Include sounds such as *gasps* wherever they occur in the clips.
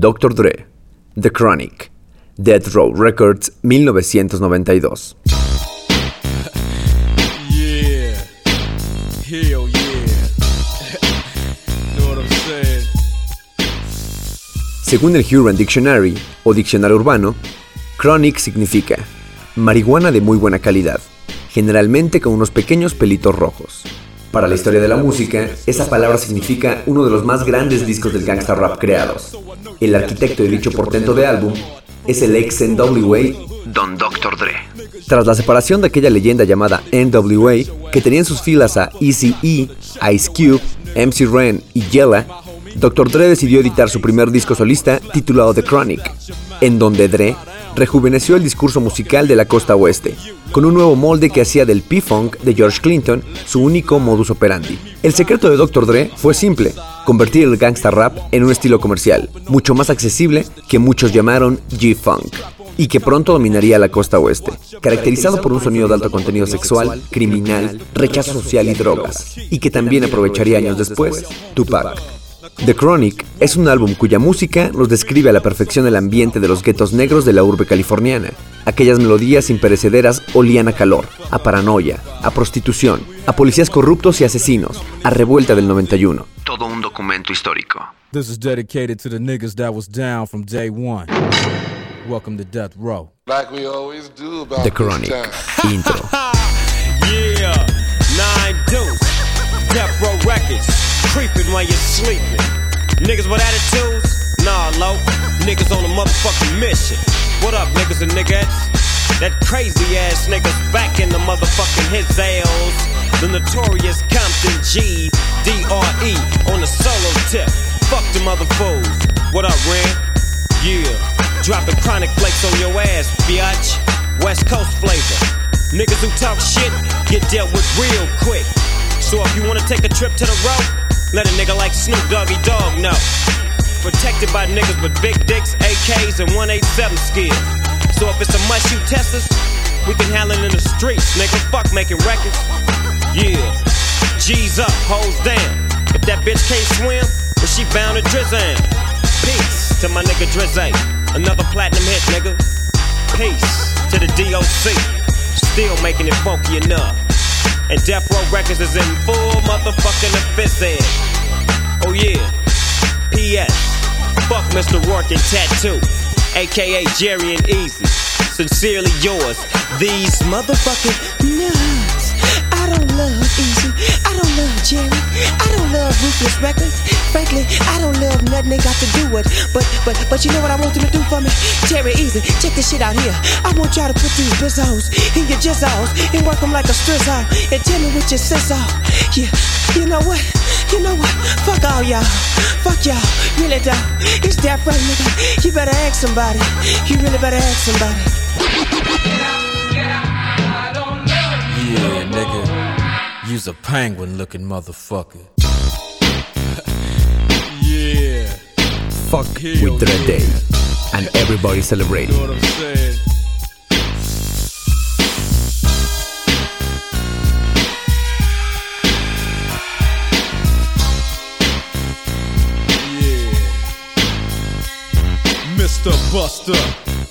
Dr. Dre, The Chronic, Death Row Records, 1992. *laughs* Según el Huron Dictionary o diccionario urbano, chronic significa marihuana de muy buena calidad, generalmente con unos pequeños pelitos rojos. Para la historia de la música, esa palabra significa uno de los más grandes discos del gangsta rap creados. El arquitecto de dicho portento de álbum es el ex NWA Don Dr. Dre. Tras la separación de aquella leyenda llamada NWA, que tenía en sus filas a Eazy-E, Ice Cube, MC Ren y Yella, Dr. Dre decidió editar su primer disco solista titulado The Chronic, en donde Dre rejuveneció el discurso musical de la costa oeste, con un nuevo molde que hacía del P-Funk de George Clinton su único modus operandi. El secreto de Dr. Dre fue simple, convertir el gangsta rap en un estilo comercial, mucho más accesible que muchos llamaron G-Funk y que pronto dominaría la costa oeste, caracterizado por un sonido de alto contenido sexual, criminal, rechazo social y drogas, y que también aprovecharía años después Tupac. The Chronic es un álbum cuya música nos describe a la perfección el ambiente de los guetos negros de la urbe californiana. Aquellas melodías imperecederas olían a calor, a paranoia, a prostitución, a policías corruptos y asesinos, a revuelta del 91. Todo un documento histórico. This is dedicated to the niggas that was down from day one. Welcome to Death Row. Like we always do about The Chronic. Intro. *laughs* Yeah, nine deuce. Death Row Records. Creeping while you're sleeping. Niggas with attitudes? Nah, low. Niggas on a motherfucking mission. What up, niggas and niggas? That crazy ass niggas back in the motherfucking his ales. The notorious Compton G D-R-E on the solo tip. Fuck the mother fools. What up, Ren? Yeah. Dropping chronic flakes on your ass, biatch. West Coast flavor. Niggas who talk shit get dealt with real quick. So if you wanna take a trip to the road, let a nigga like Snoop Doggy Dogg know. Protected by niggas with big dicks, AKs, and 187 skills. So if it's a must you test us, we can handle it in the streets, nigga. Fuck making records. Yeah. G's up, hoes down. If that bitch can't swim, well she bound to drizzle. Peace to my nigga Drizzy. Another platinum hit, nigga. Peace to the DOC. Still making it funky enough. And Death Row Records is in full motherfucking office. Oh yeah. P.S. Fuck Mr. Rourke and Tattoo. AKA Jerry and Eazy. Sincerely yours. These motherfucking nuts. I don't love Eazy. I don't love Jerry. I don't love Ruthless Records. Frankly, I don't love nothing they got to do with. But but but you know what I want them to do for me? Jerry Eazy, check this shit out here. I want y'all to put these bizzos in your jizzos and work them like a strizzo. And tell me what your sizzle. Yeah, you know what? You know what? Fuck all y'all. Fuck y'all. Really though. It's that right, nigga. You better ask somebody. You really better ask somebody. Yeah, You's a penguin looking motherfucker. *laughs* yeah. Fuck with Dre Day. And everybody celebrating. Know what I'm saying? Mr. Buster,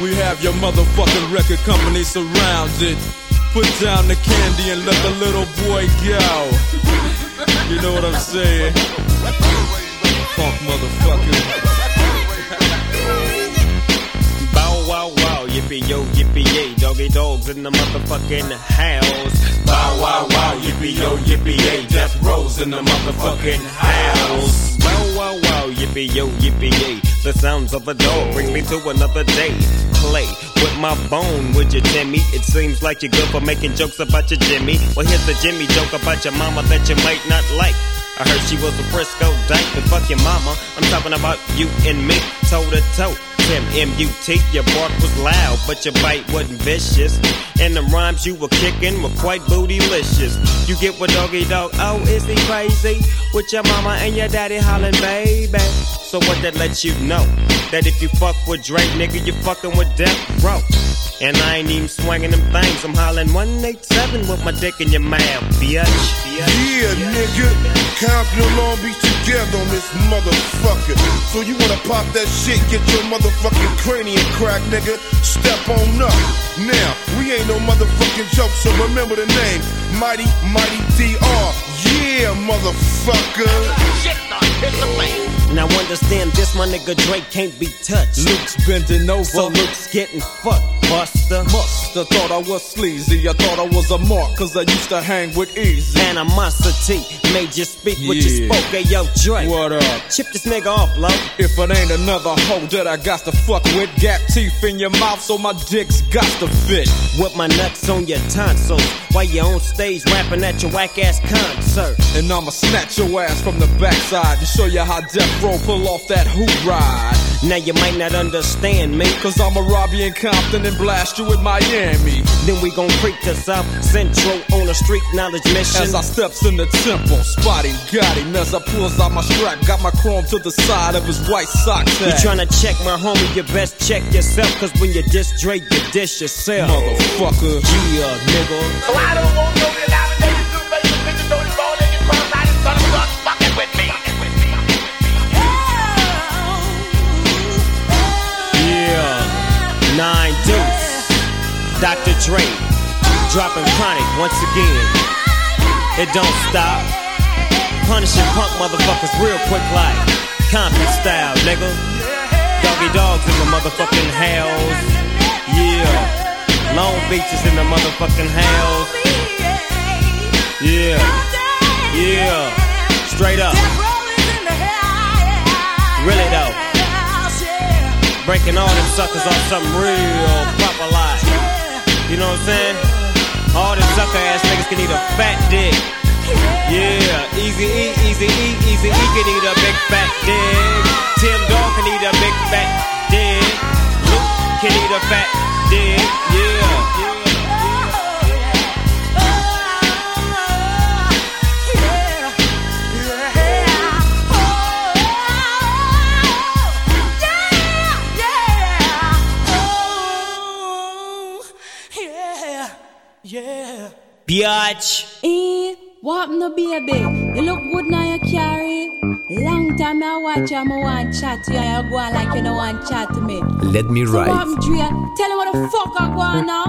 We have your motherfucking record company surrounded. Put down the candy and let the little boy go. You know what I'm saying? Funk motherfucker. Bow wow wow, yippee yo, yippee yay, doggy dogs in the motherfucking house. Bow wow wow, yippee yo, yippee yay, death rolls in the motherfucking house. Bow wow wow, yippee yo, yippee yay, the sounds of a dog bring me to another day. Play with my bone, would you, Timmy? It seems like you're good for making jokes about your Jimmy. Well, here's the Jimmy joke about your mama that you might not like. I heard she was a Frisco dyke, but fuck your mama. I'm talking about you and me, toe to toe. Tim M-U-T, your bark was loud, but your bite wasn't vicious. And the rhymes you were kicking were quite bootylicious. You get what doggy dog, oh, is he crazy? With your mama and your daddy hollering, baby. So what that lets you know? That if you fuck with Dre, nigga, you fucking with Death Row. And I ain't even swinging them things. I'm hollering 187 with my dick in your mouth, bitch. Yeah, nigga. Compton Long Beach together on this motherfucker. So you wanna pop that shit, get your motherfucking cranium crack, nigga. Step on up. Now, we ain't no motherfucking joke, so remember the name. Mighty, Mighty DR. Yeah, motherfucker. Now understand this, my nigga Dre can't be touched. Luke's bending over. So Luke's getting fucked, buster. Musta thought I was sleazy. I thought I was a mark, cause I used to hang with Eazy. Animosity made you speak what you spoke. Hey, yo, Dre. What up? Chip this nigga off, low. If it ain't another hoe that I got to fuck with, gap teeth in your mouth, so my dick's got to fit. With my nuts on your tonsils. While you on stage rapping at your whack ass concert. And I'ma snatch your ass from the backside and show you how Death Row pull off that hoop ride. Now you might not understand me. Cause I'ma rob you in Compton and blast you in Miami. Then we gon' creep to South Central on a street knowledge mission. As I steps in the temple, spotty got him as I pulls out my strap, got my chrome to the side of his white socks. You tryna check my homie, you best check yourself. Cause when you diss Dre, you dish yourself. Motherfucker. Yeah, nigga. So I don't want no Nine Deuce. Dr. Dre. Dropping chronic once again. It don't stop. Punishing punk motherfuckers real quick like Compton style, nigga. Doggy dogs in the motherfucking house. Yeah. Long Beach is in the motherfucking house. Yeah. Yeah. Straight up. Really though. Breaking all them suckers on something real proper like. You know what I'm saying? All them sucker ass niggas can eat a fat dick. Yeah, easy E, easy E, easy E can eat a big fat dick. Tim Dog can eat a big fat dick. Luke can eat a fat dick. Biatch. Eh, what happened baby? You look good now you carry. Long time I watch you, I want chat to you, and you go on like you don't want chat to me. Let me So what ride. happened, um, Dre? Tell me what the fuck I go on now.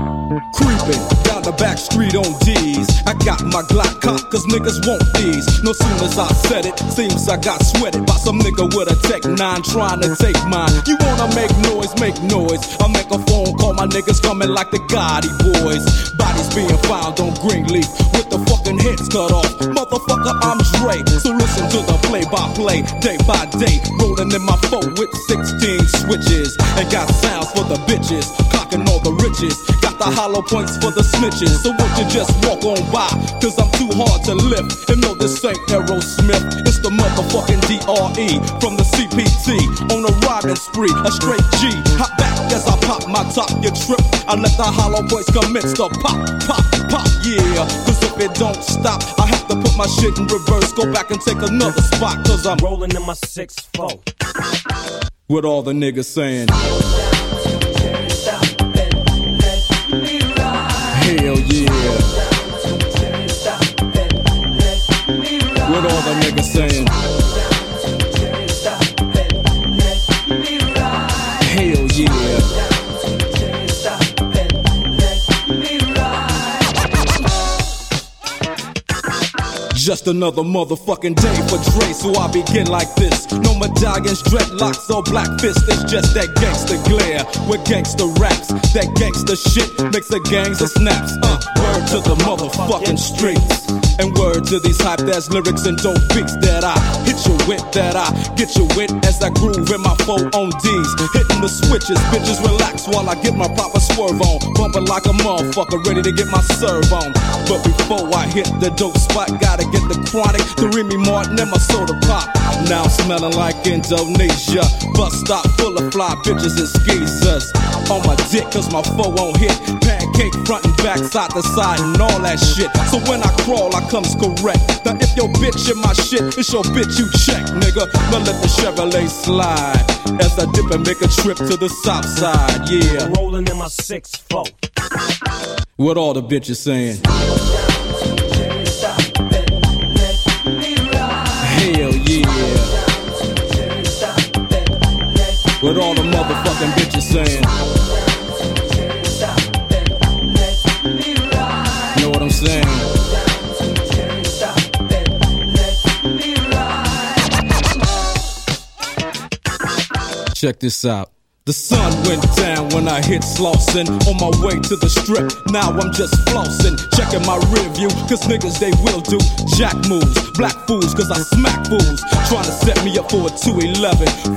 Creeping down the back street on D's. I got my Glock cock, cause niggas want these. No soon as I said it, seems I got sweated by some nigga with a Tech 9 trying to take mine. You wanna make noise, make noise. I make a phone call, my niggas coming like the Gotti boys. Bodies being found on Greenleaf with the fucking heads cut off. Motherfucker, I'm Dre. So listen to the play by play, day by day. Rolling in my phone with 16 switches. And got sounds for the bitches, clocking all the riches. Got the hollow points for the snitches. So won't you just walk on by? Cause I'm too hard to lift. And no, this ain't Aerosmith. It's the motherfucking DRE from the CPT. On a riding spree, a straight G. Hop back as I pop my top, you trip. I let the hollow points commence to pop, pop, pop, yeah. Cause if it don't stop, I have to put my shit in reverse, go back and take another spot. Cause I'm rolling in my 6 4. With all the niggas saying. Hell yeah. What all the niggas saying? Just another motherfucking day for Dre, so I begin like this. No medallions, dreadlocks, or black fists. It's just that gangster glare with gangster raps. That gangster shit makes the gangs of snaps. Uh, word to the motherfucking streets. And word to these hype ass lyrics and dope beats that I hit you with, that I get you with as I groove in my four on D's. Hitting the switches, bitches relax while I get my proper swerve on. Bumping like a motherfucker, ready to get my serve on. But before I hit the dope spot, gotta get the chronic, the Remy Martin, and my soda pop. Now I'm smelling like Indonesia. Bus stop full of fly bitches and skeezers. On my dick, cause my foe won't hit. Pancake front and back, side to side, and all that shit. So when I crawl, I comes correct. Now if your bitch in my shit, it's your bitch you check, nigga. Now let the Chevrolet slide as I dip and make a trip to the south side, yeah. Rolling in my 6 4. What all the bitches saying? Bitches saying? Know what I'm saying? Check this out. The sun went down when I hit Slauson on my way to the strip. Now I'm just flossing, checking my rear view, cause niggas they will do jack moves, black fools, cause I smack fools, trying to set me up for a 211.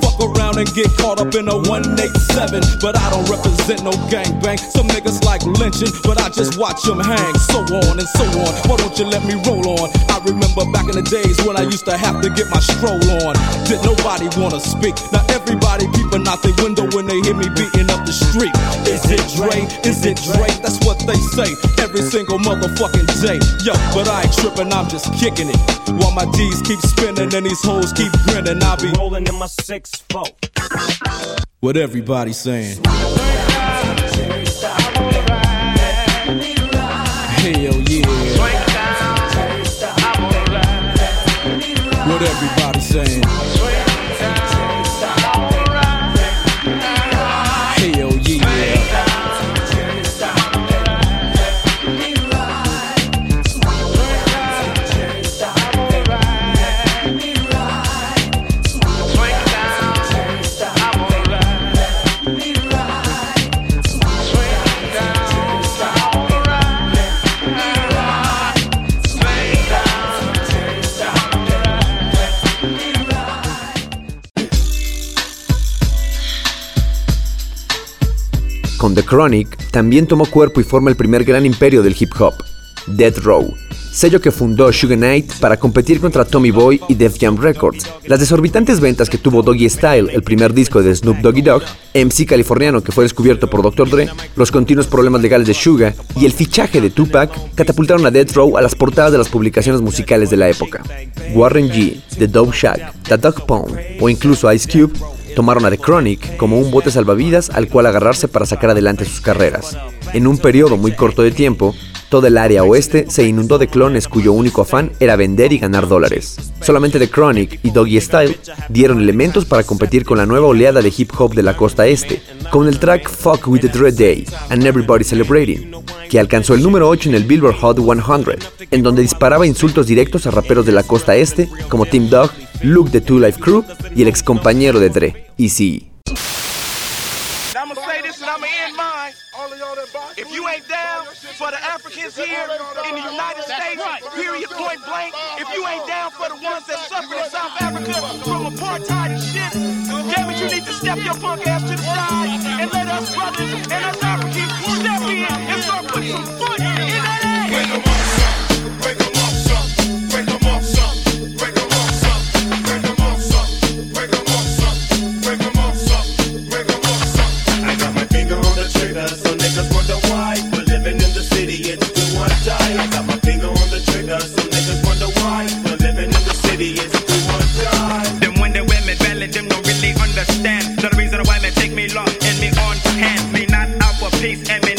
Fuck around and get caught up in a 187, but I don't represent no gangbang. Some niggas like lynching, but I just watch them hang, so on and so on. Why don't you let me roll on? I remember back in the days when I used to have to get my stroll on. Did nobody wanna speak? Now everybody peeping out the window when they hear me beating up the street. Is it Dre? Is it Dre? That's what they say every single motherfucking day. Yo, but I ain't tripping, I'm just kicking it. While my D's keep spinning and these hoes keep grinning, I'll be rolling in my 6 4. What everybody saying. Hell yeah. What everybody saying. The Chronic también tomó cuerpo y forma el primer gran imperio del hip hop, Death Row, sello que fundó Sugar Knight para competir contra Tommy Boy y Def Jam Records. Las desorbitantes ventas que tuvo Doggy Style, el primer disco de Snoop Doggy Dogg, MC californiano que fue descubierto por Dr. Dre, los continuos problemas legales de Suga y el fichaje de Tupac catapultaron a Death Row a las portadas de las publicaciones musicales de la época. Warren G, The Dope Shack, The Dog Pound o incluso Ice Cube tomaron a The Chronic como un bote salvavidas al cual agarrarse para sacar adelante sus carreras. En un periodo muy corto de tiempo, toda el área oeste se inundó de clones cuyo único afán era vender y ganar dólares. Solamente The Chronic y Doggy Style dieron elementos para competir con la nueva oleada de hip hop de la costa este, con el track Fuck with the Dread Day and Everybody Celebrating, que alcanzó el número 8 en el Billboard Hot 100, en donde disparaba insultos directos a raperos de la costa este como Tim Dog, Luke the Two Life Crew y el ex compañero de Dre, Easy. Now I'm gonna say this and I'm gonna end mine. If you ain't down for the Africans here in the United States, period point blank, if you ain't down for the ones that suffered in South Africa from apartheid and shit, damn it, you need to step your punk ass to the side and let us brothers and us Africans step in and start putting some foot in peace, and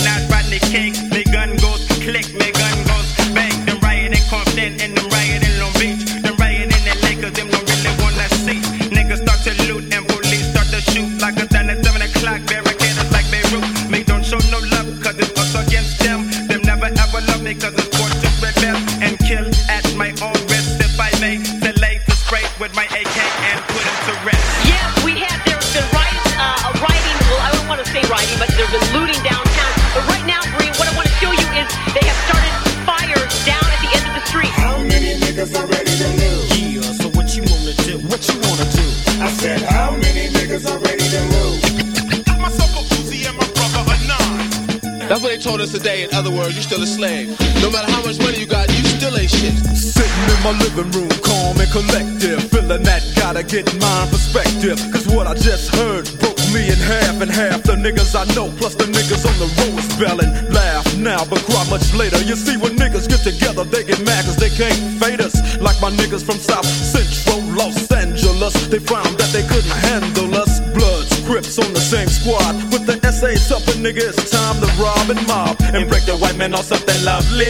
still a slave. No matter how much money you got, you still ain't shit. Sitting in my living room, calm and collective. Feeling that gotta get my perspective. Cause what I just heard broke me in half and half. The niggas I know, plus the niggas on the road is belling. Laugh now, but cry much later. You see, when niggas get together, they get mad cause they can't fade us. Like my niggas from South Central Los Angeles. They found that they couldn't handle us. Bloods, Crips on the same squad. With the SAs up, a nigga, it's time to rob and mob. White on something lovely.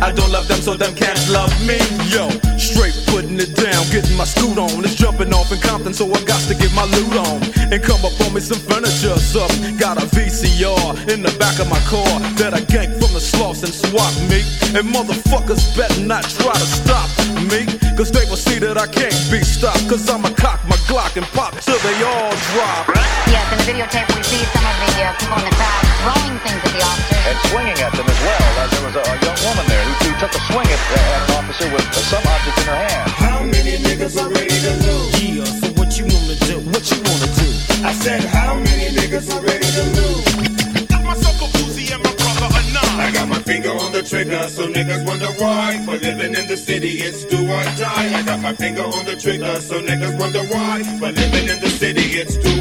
I don't love them, so them can't love me. Yo, straight putting it down, getting my scoot on. It's jumping off in Compton, so I got to get my loot on. And come up on me some furniture, something. Got a VCR in the back of my car that I ganked from the sloughs and swap me. And motherfuckers better not try to stop me. Cause they will see that I can't be stopped. Cause I'ma cock my Glock and pop till they all drop. Yes, in the videotape we see some of uh, people in the crowd throwing things at the officers. and swinging at them as well. Uh, there was a, a young woman there who, who took a swing at, at an officer with uh, some object in her hand. How many niggas are ready to lose? Yeah, so what you wanna do? What you wanna do? I said, how many niggas are ready to lose? Got myself a Uzi and my brother a nine. I got my finger on the trigger, so niggas wonder why. For living in the city, it's do or die. I got my finger on the trigger, so niggas wonder why. For living in the city, it's do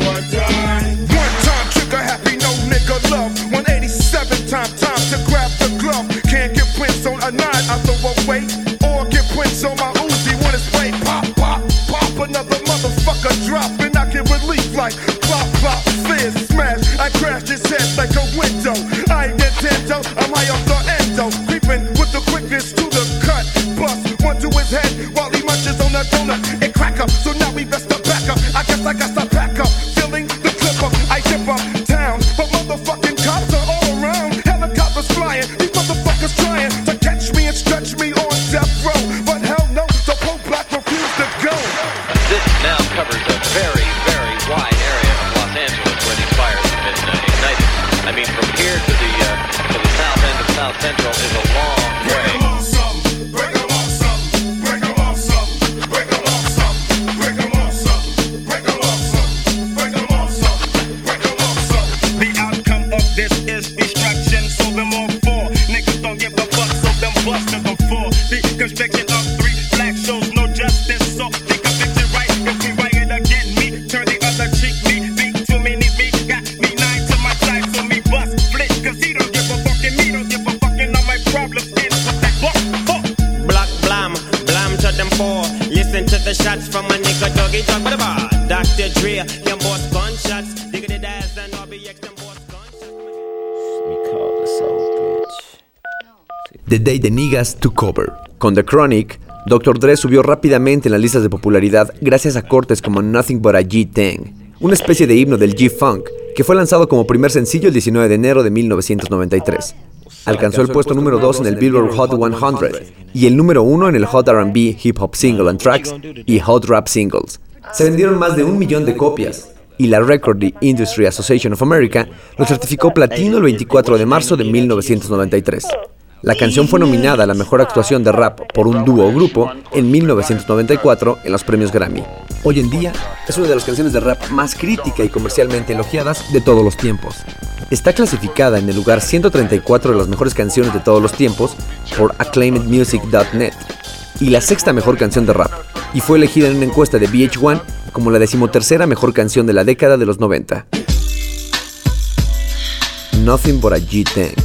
Con The Chronic, Dr. Dre subió rápidamente en las listas de popularidad gracias a cortes como Nothing But a G-Tang, una especie de himno del G-Funk, que fue lanzado como primer sencillo el 19 de enero de 1993. Alcanzó el puesto número 2 en el Billboard Hot 100 y el número 1 en el Hot RB Hip Hop Single and Tracks y Hot Rap Singles. Se vendieron más de un millón de copias y la Record Industry Association of America lo certificó platino el 24 de marzo de 1993. La canción fue nominada a la mejor actuación de rap por un dúo o grupo en 1994 en los premios Grammy. Hoy en día es una de las canciones de rap más crítica y comercialmente elogiadas de todos los tiempos. Está clasificada en el lugar 134 de las mejores canciones de todos los tiempos por acclaimedmusic.net y la sexta mejor canción de rap, y fue elegida en una encuesta de VH1 como la decimotercera mejor canción de la década de los 90. Nothing but a G-Tang.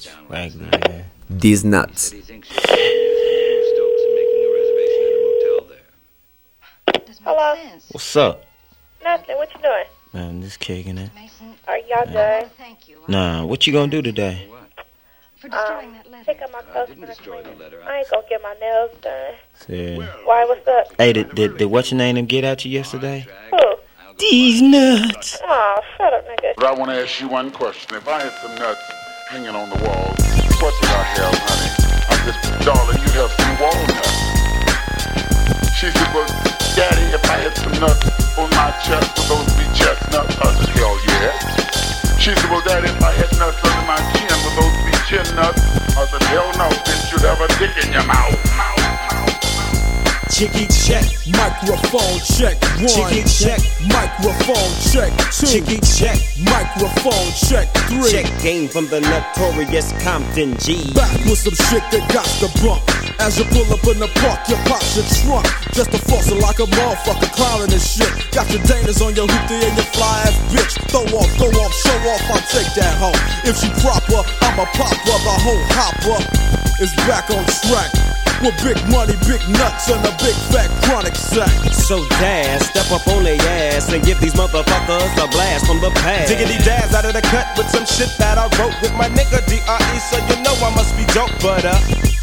Bitch Raggedy Man. These nuts. Hello. What's up? Nothing. What you doing? Man, just kicking it. Are y'all good? Nah, what you gonna do today? For destroying Um, pick up my clothes when I clean. I ain't gonna get my nails done. See. Why? What's up? Hey, did, did, did what's your name them get at you yesterday? Who? These nuts. Oh, shut up, nigga. But I want to ask you one question. If I had some nuts hanging on the walls. what would I have, honey? I said, darling, you have some walnuts. She said, well, daddy, if I had some nuts on my chest, would those be chestnuts? I said, hell yeah. She said, well, daddy, if I had nuts under my chin, would those be chin nuts? I said, hell no, bitch, you'd have a dick in your mouth. Chicky check, microphone check one. Chicky check, microphone check two. Chicky check, microphone check three. Check game from the notorious Compton G. Back with some shit that got the bump. As you pull up in the park, you pop your trunk. Just a fossil like a motherfucker clowning this shit. Got your Danas on your hoopty and your fly ass bitch. Throw off, go off, show off, I'll take that home. If she proper, I'ma pop up the whole hopper. Is back on track. With big money, big nuts, and a big fat chronic sack. So daz, step up on their ass and give these motherfuckers a blast from the past. Diggity daz out of the cut with some shit that I wrote with my nigga D.R.E. So you know I must be dope, but uh,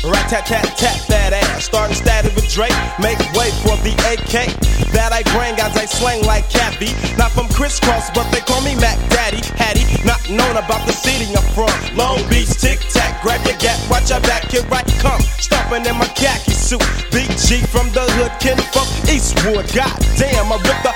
rat tat tat tat that ass. Starting static with Dre, make way for the AK. That I bring as I slang like Cappy. Not from crisscross, but they call me Mac Daddy. Hattie, not known about the city I'm from. Long Beach, tic tac, grab your gat, watch your back, here I come. Stomping in my khaki suit. Big G from the hood, kin from Eastwood. God damn, I ripped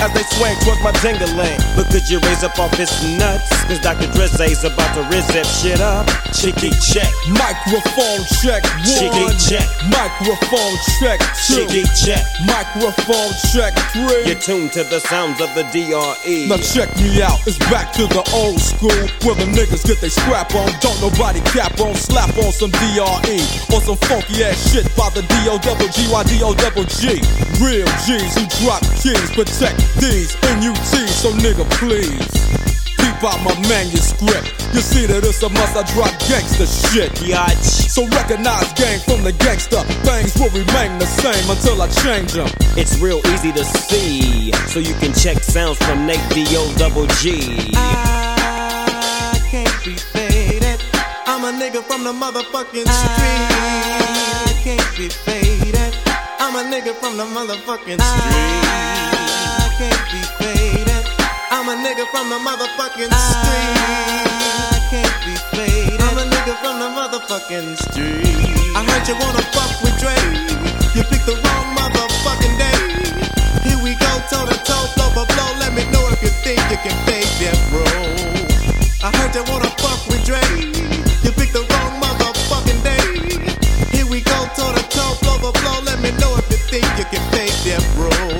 as they swing towards my dingaling. But could you raise up off his nuts? Cause Dr. Drizzy's about to rizz that shit up. Chicky check. Microphone check one. Chicky check. Microphone check two. Chicky check. Microphone check three. You're tuned to the sounds of the DRE. Now check me out, it's back to the old school where the niggas get they scrap on. Don't nobody cap on, slap on some DRE or some funky ass shit by the DO double G Y D O double G. Real G's who drop keys, protect these NUTs, so nigga please. Peep out my manuscript. You see that it's a must I drop gangster shit. Yatch. So recognize gang from the gangster. Things will remain the same until I change them. It's real easy to see, so you can check sounds from Nate D.O. double G. I can't be faded. I'm a nigga from the motherfucking street. I can't be faded. I'm a nigga from the motherfucking ah, street. I can't be faded. I'm a nigga from the motherfucking ah, street. I can't be faded. I'm a nigga from the motherfucking street. I heard you wanna fuck with Dre. You picked the wrong motherfucking day. Here we go, toe to toe, blow for blow. Let me know if you think you can fake that, bro. I heard you wanna fuck with Dre. Can fake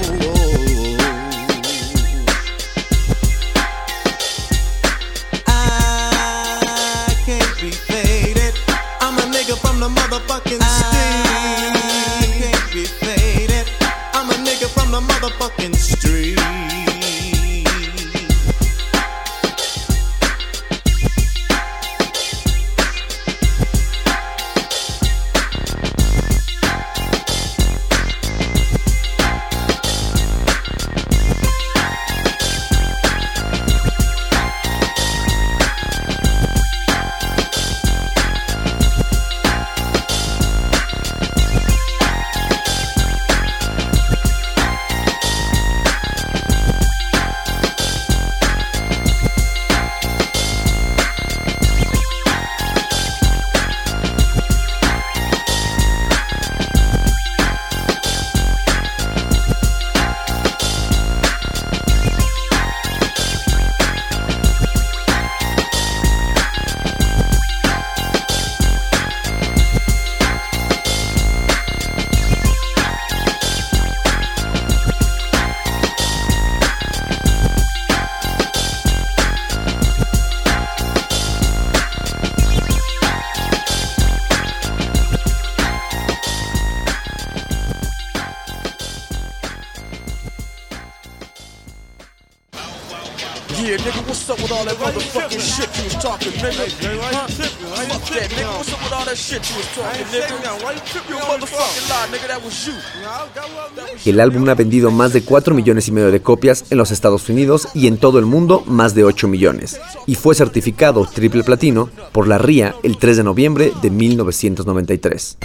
El álbum ha vendido más de 4 millones y medio de copias en los Estados Unidos y en todo el mundo más de 8 millones, y fue certificado triple platino por la RIA el 3 de noviembre de 1993.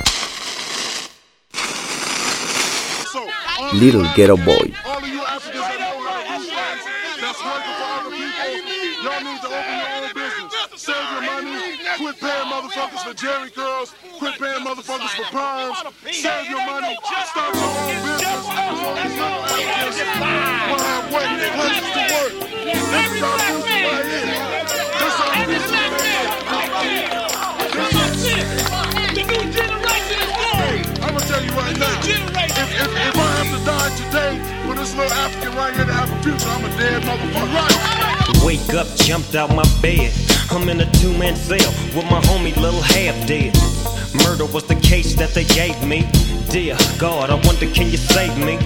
Little Ghetto Boy. paying motherfuckers for crimes. Save your money. Start your own business. We'll have way places to work. This is our future right here. This is our. The new generation is born. I'm gonna tell you right now. If, if, if I have to die today for this little African right here to have a future, I'm a dead motherfucker. Right. Wake up, jumped out my bed. I'm in a two man cell with my homie Little Half Dead. Murder was the case that they gave me. Dear God, I wonder can you save me?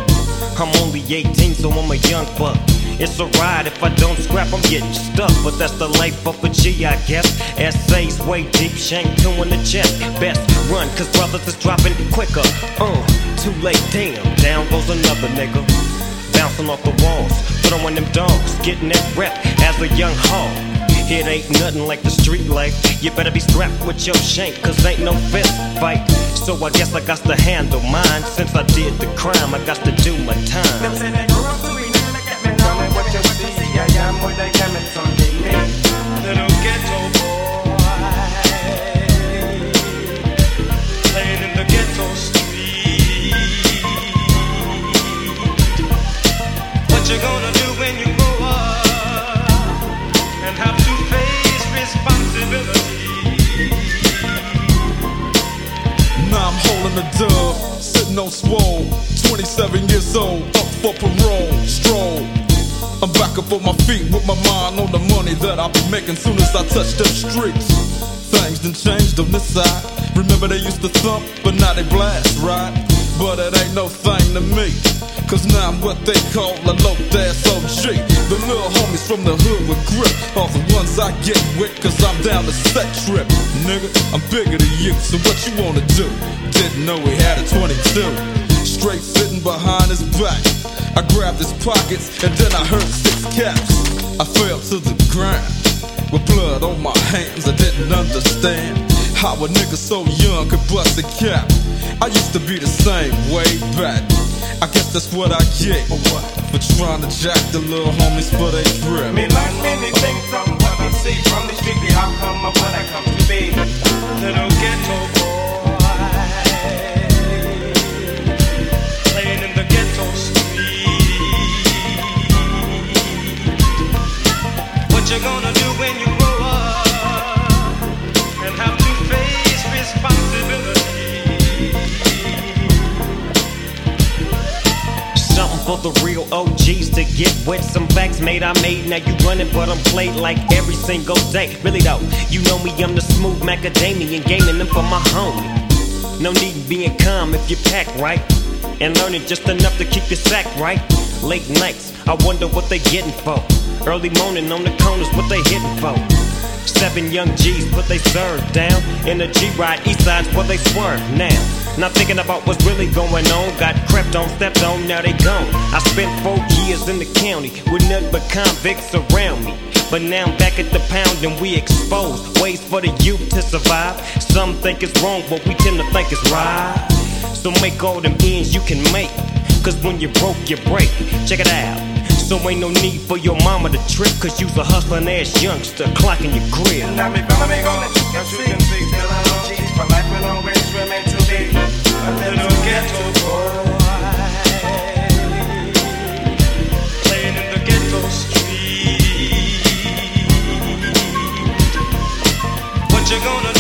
I'm only 18, so I'm a young buck. It's a ride if I don't scrap, I'm getting stuck. But that's the life of a G, I guess. Essays way deep, shank two in the chest. Best run, cause brothers is dropping quicker. Uh, too late, damn, down goes another nigga. Bouncing off the walls, throwing them dogs, getting that rep as a young hog. It ain't nothing like the street life. You better be strapped with your shank, cause ain't no fist fight. So I guess I got to handle mine. Since I did the crime, I got to do my time. Little ghetto boy, playing in the ghetto Remember they used to thump, but now they blast, right? But it ain't no thing to me. Cause now I'm what they call a low ass OG. The little homies from the hood with grip are the ones I get with, cause I'm down to set trip. Nigga, I'm bigger than you, so what you wanna do? Didn't know he had a 22. Straight sitting behind his back. I grabbed his pockets and then I heard six caps. I fell to the ground with blood on my hands. I didn't understand how a nigga so young could bust a cap. I used to be the same way back. I guess that's what I get for trying to jack the little homies for they drip. Me learn many things from what I see from the street. The outcome of what I come to be. Little ghetto boy, playing in the ghetto street. What you gonna do when you for the real OGs to get with. Some facts made I made. Now you running, but I'm played like every single day. Really though, you know me, I'm the smooth macadamian, gaming them for my homie. No need in being calm if you pack right. And learning just enough to keep your sack right. Late nights, I wonder what they getting for. Early morning on the corners, what they hitting for. Seven young G's put they serve down. In a G ride, east side's where they swerve now. Not thinking about what's really going on. Got crept on, stepped on, now they gone. I spent four years in the county with nothing but convicts around me. But now I'm back at the pound and we exposed ways for the youth to survive. Some think it's wrong, but we tend to think it's right. So make all them ends you can make. Cause when you broke, you break. Check it out. So ain't no need for your mama to trip. Cause you's a hustling ass youngster clocking your crib. Now me follow me on the chicken street. Still on no G's, but life will always remain to be a little ghetto boy. Playing in the ghetto street. What you gonna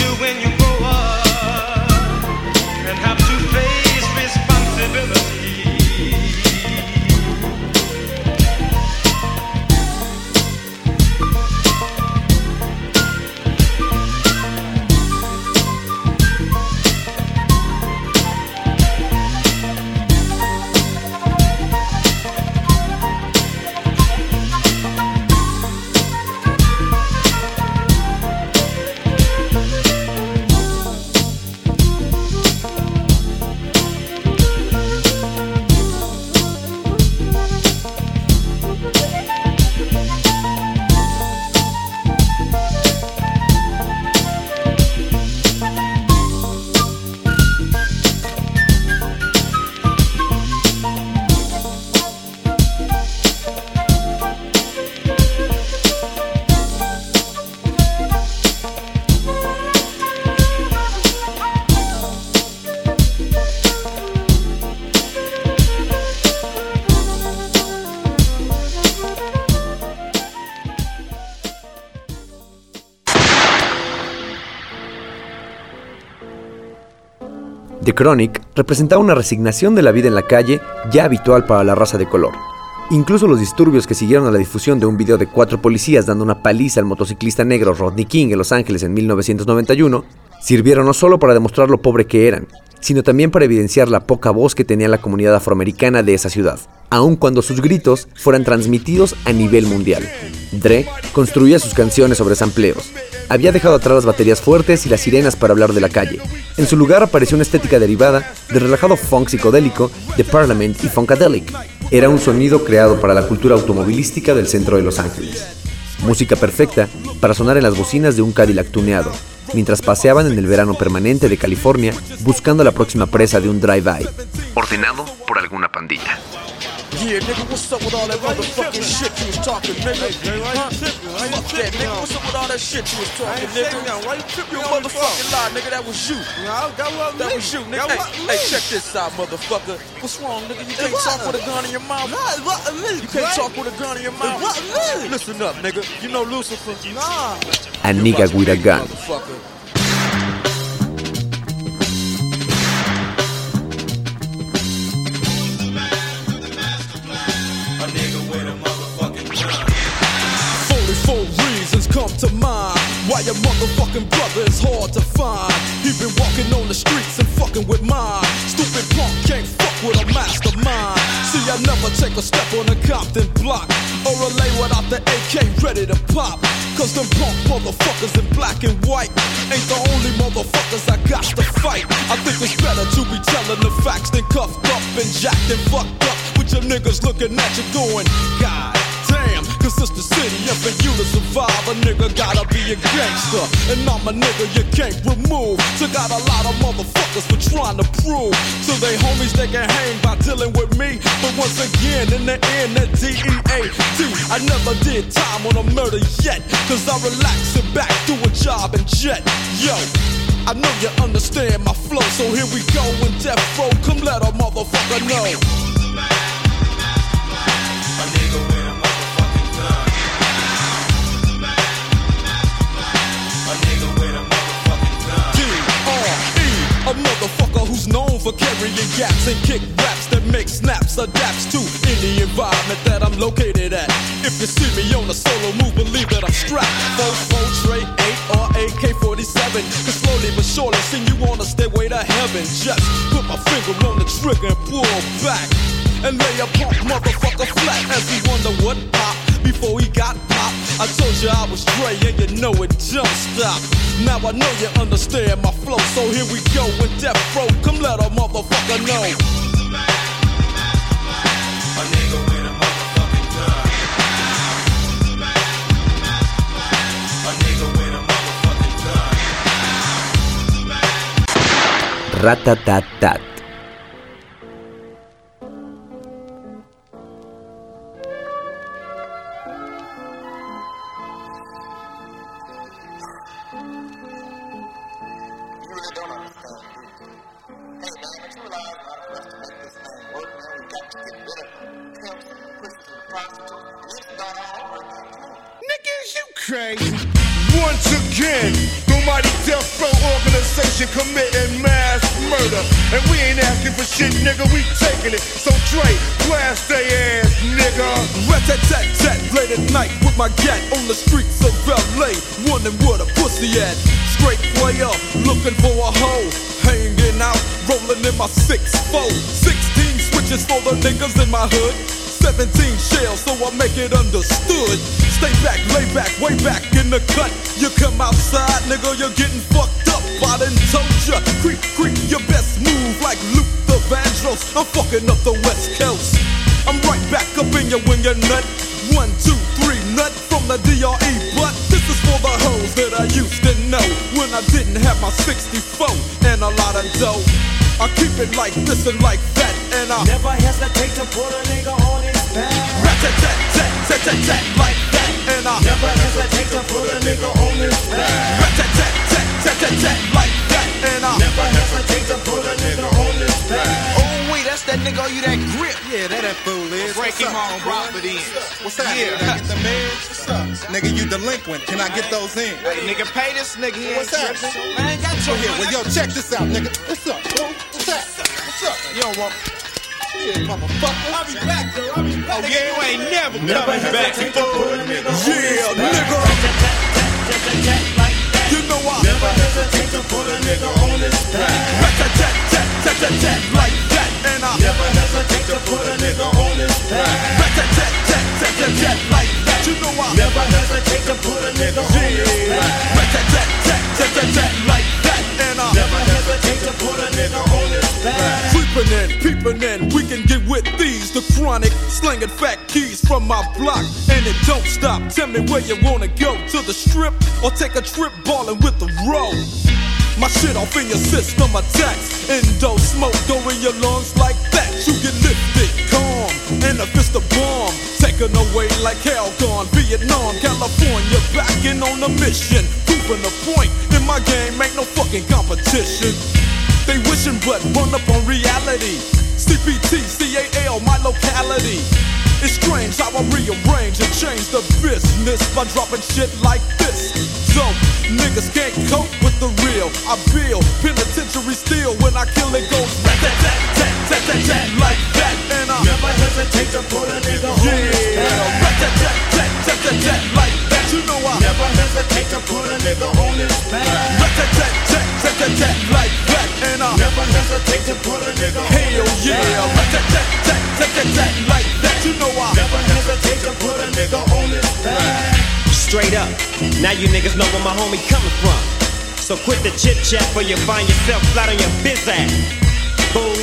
The Chronic representaba una resignación de la vida en la calle ya habitual para la raza de color. Incluso los disturbios que siguieron a la difusión de un video de cuatro policías dando una paliza al motociclista negro Rodney King en Los Ángeles en 1991 sirvieron no solo para demostrar lo pobre que eran, sino también para evidenciar la poca voz que tenía la comunidad afroamericana de esa ciudad, aun cuando sus gritos fueran transmitidos a nivel mundial. Dre construía sus canciones sobre sampleos. Había dejado atrás las baterías fuertes y las sirenas para hablar de la calle. En su lugar apareció una estética derivada del relajado funk psicodélico de Parliament y Funkadelic. Era un sonido creado para la cultura automovilística del centro de Los Ángeles. Música perfecta para sonar en las bocinas de un Cadillac tuneado, mientras paseaban en el verano permanente de California buscando la próxima presa de un drive-by, ordenado por alguna pandilla. Yeah, nigga, what's up with all that motherfucking shit you was talking, nigga? Huh? Fuck that, nigga. What's up with all that shit you was talking, nigga? Why you tripping? You motherfucking lie, nigga. That was you. That was you, nigga. Hey, hey, check this out, motherfucker. What's wrong, nigga? You can't talk with a gun in your mouth. You can't talk with a gun in your mouth. Listen up, nigga. You know Lucifer? Nah. A nigga with a gun. To why your motherfucking brother is hard to find. He been walking on the streets and fucking with mine. Stupid punk can't fuck with a mastermind. See, I never take a step on a Compton block or a lay without the AK ready to pop. Cause them punk motherfuckers in black and white ain't the only motherfuckers I got to fight. I think it's better to be telling the facts than cuffed up and jacked and fucked up with your niggas looking at you going, God damn, cause it's the city and for you to survive, a nigga gotta be a gangster. And I'm a nigga you can't remove. So got a lot of motherfuckers for trying to prove to they homies they can hang by dealing with me. But once again, in the end, that I never did time on a murder yet. Cause I relax and back, do a job and jet. Yo. I know you understand my flow, so here we go in death row. Come let a motherfucker know. A motherfucker who's known for carrying gaps and kick raps that make snaps, adapts to any environment that I'm located at. If you see me on a solo move, believe that I'm strapped. Four, four, tray, eight, or AK-47. Cause slowly but surely, send you on a stairway to heaven. Just put my finger on the trigger and pull back. And lay a punk motherfucker flat as he wonder what pop before he got popped. I told you I was Dre and you know it don't stop. Now I know you understand my flow, so here we go with Death Row. Come let a motherfucker know. Ratatatat. Niggas, I make it understood. Stay back, lay back, way back in the cut. You come outside, nigga, you're getting fucked up. I done told ya, creep, creep, your best move like Luke the Vandross. I'm fucking up the West Coast. I'm right back up in your wing and nut. One, two, three, nut from the DRE. But this is for the hoes that I used to know when I didn't have my 64 and a lot of dough. I keep it like this and like that, and I never hesitate to put a nigga on like that, and I never hesitate to put a nigga on his back. Like that, and I never hesitate to put a nigga on his back. Oh wait, that's that nigga you that grip. Yeah, that that fool is. Break him on, it in. What's up? Yeah. Can I get the meds? Nigga, you delinquent. Can I get those in? Hey, nigga, pay this nigga. He What's up? tripping. Man, got So your here, well, yo, check this out, nigga. What's up. What's up? What's up? You don't want. Yeah, motherfucker. I'll be back, though. I'll be back. Oh, yeah, you ain't never Never coming back. to put a nigga on Yeah, his nigga. You know I Never hesitate to put a nigga on his back. Rat-tat-tat-tat-tat-tat like that, and I Never hesitate to put a nigga on his back. Rat-tat-tat-tat-tat-tat like that. You know I Never hesitate to put a nigga on his back. Rat-tat-tat-tat-tat-tat like that, and I Never hesitate to put a nigga on his back. Creeping in, peeping in, we can get with these. The chronic, slinging fat keys from my block. And it don't stop. Tell me where you wanna go. To the strip or take a trip balling with the road. My shit off in your system attacks. Indo smoke go in your lungs like that. You get lifted, calm, and a fist of bomb. Taken away like hell gone. Vietnam, California, backing on a mission. Proving the point. In my game, ain't no fucking competition. They wishing but run up on reality. CPT, CAL, my locality. It's strange how I rearrange and change the business by dropping shit like this. So, niggas can't cope with the real. I build penitentiary steel when I kill it goes like that. Now you niggas know where my homie coming from. So quit the chit chat for you find yourself flat on your biz ass. Fool,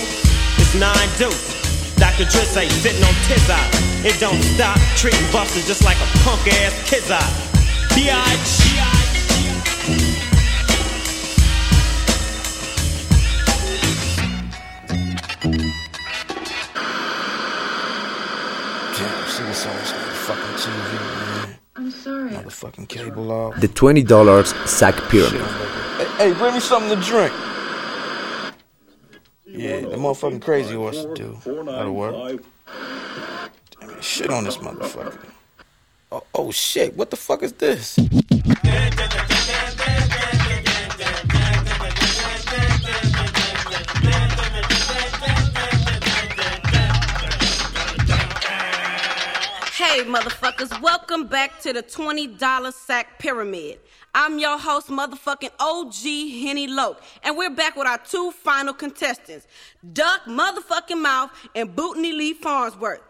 it's nine deuce. Dr. Dre's sitting on out. It don't stop treating busters just like a punk ass kids out. Motherfucking cable off. The $20 Sack Pyramid. Hey, hey, bring me something to drink. Yeah, the motherfucking crazy horse to do. That'll work. Damn it, shit on this motherfucker. Oh, oh shit, what the fuck is this? Hey, motherfuckers, welcome back to the $20 sack pyramid. I'm your host, motherfucking OG Henny Loke, and we're back with our two final contestants, Duck motherfucking Mouth and Bootney Lee Farnsworth.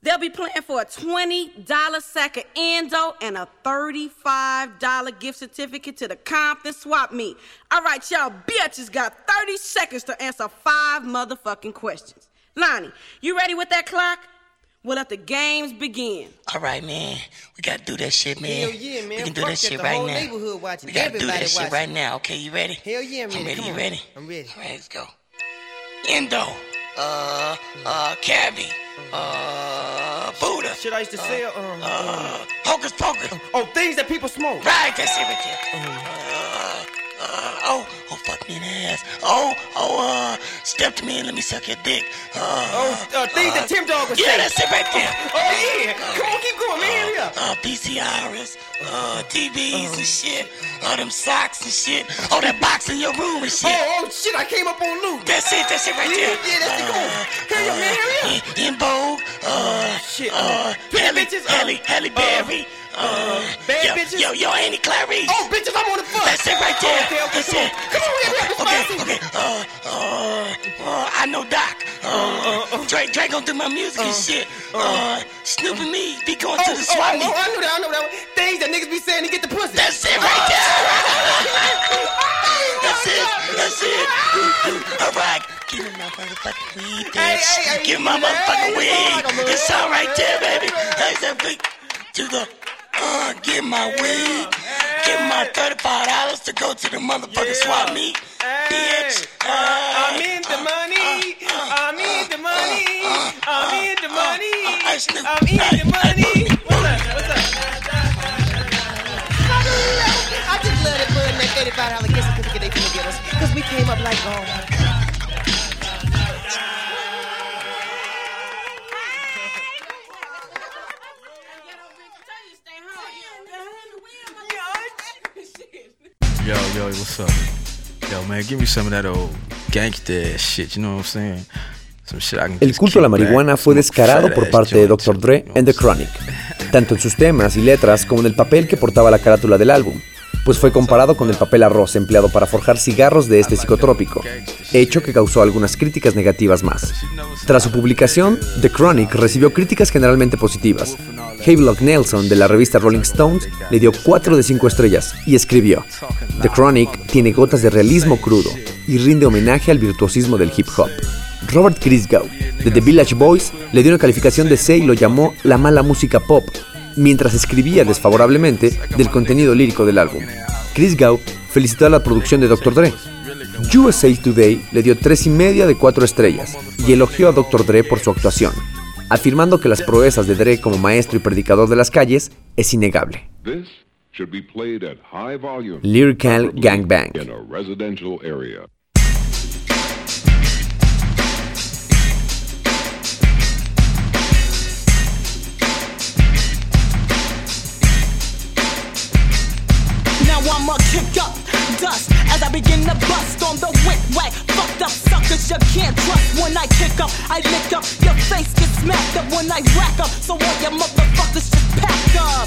They'll be playing for a $20 sack of Indo and a $35 gift certificate to the Compton Swap Meet. All right, y'all bitches got 30 seconds to answer five motherfucking questions. Lonnie, you ready with that clock? We'll let the games begin. All right, man. We gotta do that shit, man. Hell yeah, man. We can do Fuck that shit The right whole now. neighborhood watching. We gotta do Everybody that shit right now. Okay, you ready? Hell yeah, man. I'm ready. Come you on. ready? I'm ready. All right, let's go. Indo. Uh, uh, Cabby. Uh, Buddha. Shit I used to sell. Um, Uh, Hocus Pocus. oh, things that people smoke. Right, that's it right there. Uh, uh, oh, oh, fuck me in the ass. Oh, oh, uh, step to me and let me suck your dick. Uh, Oh, uh, things that Tim Dog would yeah, say. that's it right there. *laughs* Oh, yeah. Come on, keep going, man. Hurry up. Uh, VCRs, uh, TVs and shit. All them socks and shit. Oh, that box in your room and shit. Oh, oh, shit, I came up on loot. That's it, that's it right Yeah, there. yeah, that's the goal. Hurry up, man, hurry up. In, in Vogue, uh, Shit. uh, Halle, bitches, uh, Halle, Halle Berry. Uh, bad yo, bitches? Yo, yo, Annie Clarice. Oh, bitches, I'm on the fuck. That's it right there. Okay, okay, That's come on. it. Come on, hurry up, Okay, spicy. okay. Uh, uh, uh, I know Doc. Uh, Dre, Dre gonna do my music and shit. Uh, Snoop and me be going Oh, to the oh, swap oh, meet. I know that, I know that. Things that niggas be saying to get the pussy. That's it right there. *laughs* That's it. That's it. All right. Give me my motherfucking weed, bitch. Hey, hey, hey, Give me my motherfucking weed. It's all right there, baby. Hey, that big to the. Uh, give my weed. Give my thirty-five dollars to go to the motherfucking swap meet, bitch. Uh, I'm in the money. I'm in the money. I'm in the money. Hey, Snoop. I'm in the money. What's up? What's up? I just love that bud that thirty-five dollar gift certificate they finna get us, cause we came up like oh Yo, yo, what's up? Yo, man, give me some of that old gangsta ass shit. You know what I'm saying? El culto a la marihuana fue descarado por parte de Dr. Dre and The Chronic, tanto en sus temas y letras como en el papel que portaba la carátula del álbum, pues fue comparado con el papel arroz empleado para forjar cigarros de este psicotrópico, hecho que causó algunas críticas negativas más. Tras su publicación, The Chronic recibió críticas generalmente positivas. Havelock Nelson de la revista Rolling Stones le dio 4 de 5 estrellas y escribió, The Chronic tiene gotas de realismo crudo y rinde homenaje al virtuosismo del hip hop. Robert Christgau, de The Village Boys, le dio una calificación de C y lo llamó la mala música pop, mientras escribía desfavorablemente del contenido lírico del álbum. Christgau felicitó a la producción de Dr. Dre. USA Today le dio tres y media de 4 estrellas y elogió a Dr. Dre por su actuación, afirmando que las proezas de Dre como maestro y predicador de las calles es innegable. Lyrical Gangbang. Begin to bust on the wick whack. Fucked up suckers you can't trust when I kick up. I lick up, your face gets smacked up when I rack up. So all your motherfuckers just pack up.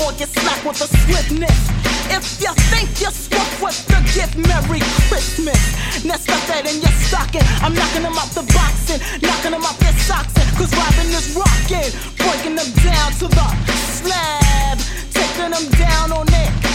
Or get slapped with a swiftness. If you think you're swift with the gift, Merry Christmas. Now stuff that in your stocking. I'm knocking them out the boxing, knocking them out their socks. Cause Robin is rocking, breaking them down to the slab, taking them down on it.